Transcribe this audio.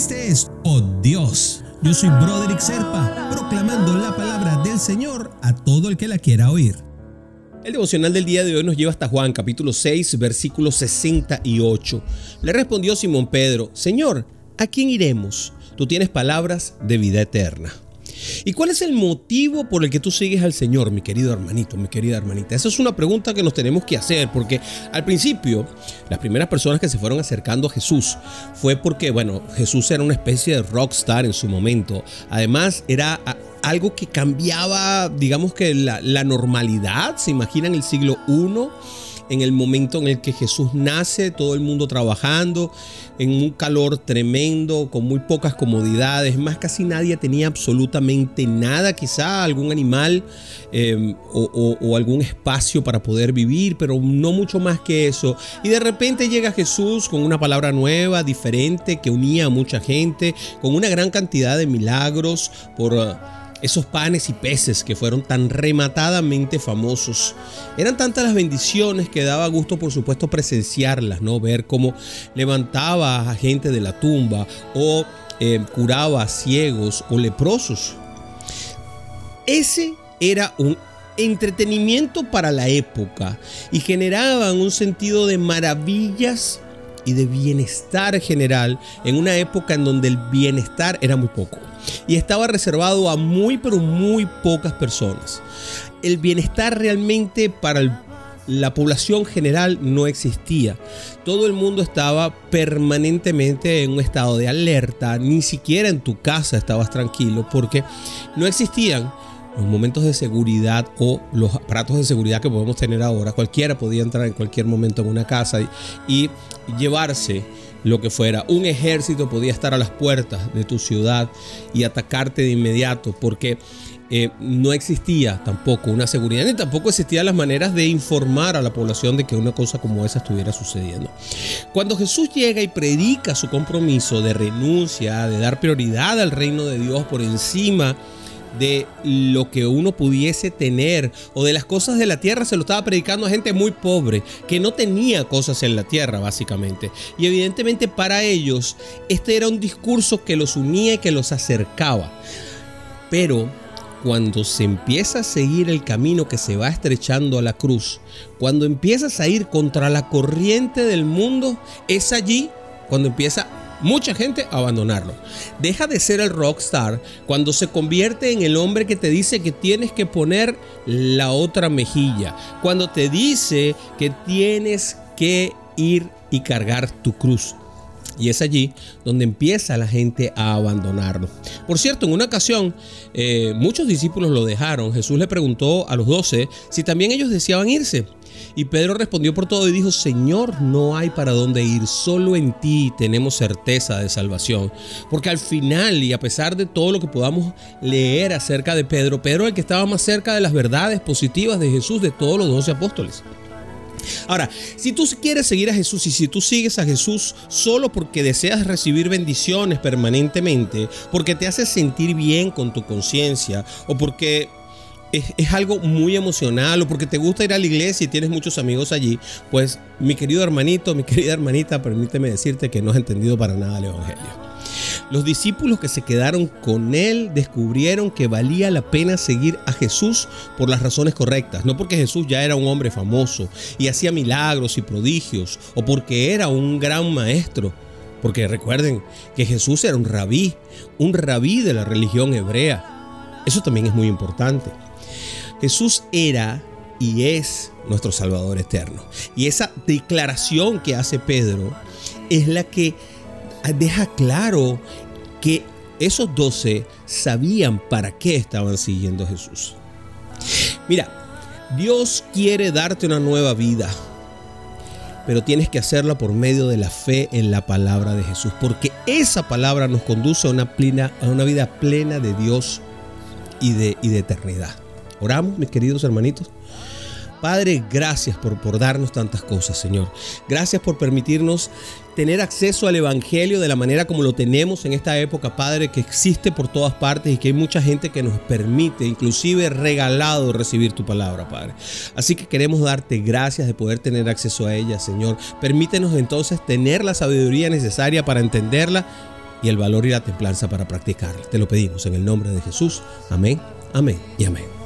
Este es Oh Dios. Yo soy Broderick Serpa, proclamando la palabra del Señor a todo el que la quiera oír. El devocional del día de hoy nos lleva hasta Juan capítulo 6, versículo 68. Le respondió Simón Pedro, Señor, ¿a quién iremos? Tú tienes palabras de vida eterna. ¿Y cuál es el motivo por el que tú sigues al Señor, mi querido hermanito, mi querida hermanita? Esa es una pregunta que nos tenemos que hacer, porque al principio, las primeras personas que se fueron acercando a Jesús fue porque, bueno, Jesús era una especie de rockstar en su momento. Además, era algo que cambiaba, digamos que la, normalidad. ¿Se imaginan el siglo I? En el momento en el que Jesús nace, todo el mundo trabajando, en un calor tremendo, con muy pocas comodidades, más casi nadie tenía absolutamente nada, quizá algún animal em, o, o algún espacio para poder vivir, pero no mucho más que eso. Y de repente llega Jesús con una palabra nueva, diferente, que unía a mucha gente, con una gran cantidad de milagros por esos panes y peces que fueron tan rematadamente famosos. Eran tantas las bendiciones que daba gusto, por supuesto, presenciarlas, ¿no? Ver cómo levantaba a gente de la tumba o eh, curaba a ciegos o leprosos. Ese era un entretenimiento para la época y generaban un sentido de maravillas y de bienestar general en una época en donde el bienestar era muy poco y estaba reservado a muy pero muy pocas personas. El bienestar realmente para la población general no existía. Todo el mundo estaba permanentemente en un estado de alerta, ni siquiera en tu casa estabas tranquilo porque no existían los momentos de seguridad o los aparatos de seguridad que podemos tener ahora. Cualquiera podía entrar en cualquier momento en una casa y, llevarse lo que fuera. Un ejército podía estar a las puertas de tu ciudad y atacarte de inmediato porque eh, no existía tampoco una seguridad ni tampoco existían las maneras de informar a la población de que una cosa como esa estuviera sucediendo. Cuando Jesús llega y predica su compromiso de renuncia, de dar prioridad al reino de Dios por encima de lo que uno pudiese tener o de las cosas de la tierra se lo estaba predicando a gente muy pobre que no tenía cosas en la tierra básicamente. Y evidentemente para ellos este era un discurso que los unía y que los acercaba. Pero cuando se empieza a seguir el camino que se va estrechando a la cruz, cuando empiezas a ir contra la corriente del mundo, es allí cuando empieza mucha gente abandonarlo. Deja de ser el rockstar cuando se convierte en el hombre que te dice que tienes que poner la otra mejilla. Cuando te dice que tienes que ir y cargar tu cruz. Y es allí donde empieza la gente a abandonarlo. Por cierto, en una ocasión eh, muchos discípulos lo dejaron. Jesús le preguntó a los doce si también ellos deseaban irse. Y Pedro respondió por todo y dijo, Señor, no hay para dónde ir, solo en ti tenemos certeza de salvación. Porque al final, y a pesar de todo lo que podamos leer acerca de Pedro, Pedro es el que estaba más cerca de las verdades positivas de Jesús de todos los doce apóstoles. Ahora, si tú quieres seguir a Jesús y si tú sigues a Jesús solo porque deseas recibir bendiciones permanentemente, porque te hace sentir bien con tu conciencia o porque es, algo muy emocional o porque te gusta ir a la iglesia y tienes muchos amigos allí, pues mi querido hermanito, mi querida hermanita, permíteme decirte que no has entendido para nada el Evangelio. Los discípulos que se quedaron con él descubrieron que valía la pena seguir a Jesús por las razones correctas, no porque Jesús ya era un hombre famoso y hacía milagros y prodigios, o porque era un gran maestro, porque recuerden que Jesús era un rabí, un rabí de la religión hebrea. Eso también es muy importante. Jesús era y es nuestro Salvador eterno. Y esa declaración que hace Pedro es la que deja claro que esos doce sabían para qué estaban siguiendo a Jesús. Mira, Dios quiere darte una nueva vida, pero tienes que hacerla por medio de la fe en la palabra de Jesús, porque esa palabra nos conduce a una, plena, a una vida plena de Dios y de, y de eternidad. Oramos, mis queridos hermanitos. Padre, gracias por, por darnos tantas cosas, Señor. Gracias por permitirnos tener acceso al Evangelio de la manera como lo tenemos en esta época, Padre, que existe por todas partes y que hay mucha gente que nos permite, inclusive regalado, recibir tu palabra, Padre. Así que queremos darte gracias de poder tener acceso a ella, Señor. Permítenos entonces tener la sabiduría necesaria para entenderla y el valor y la templanza para practicarla. Te lo pedimos en el nombre de Jesús. Amén, amén y amén.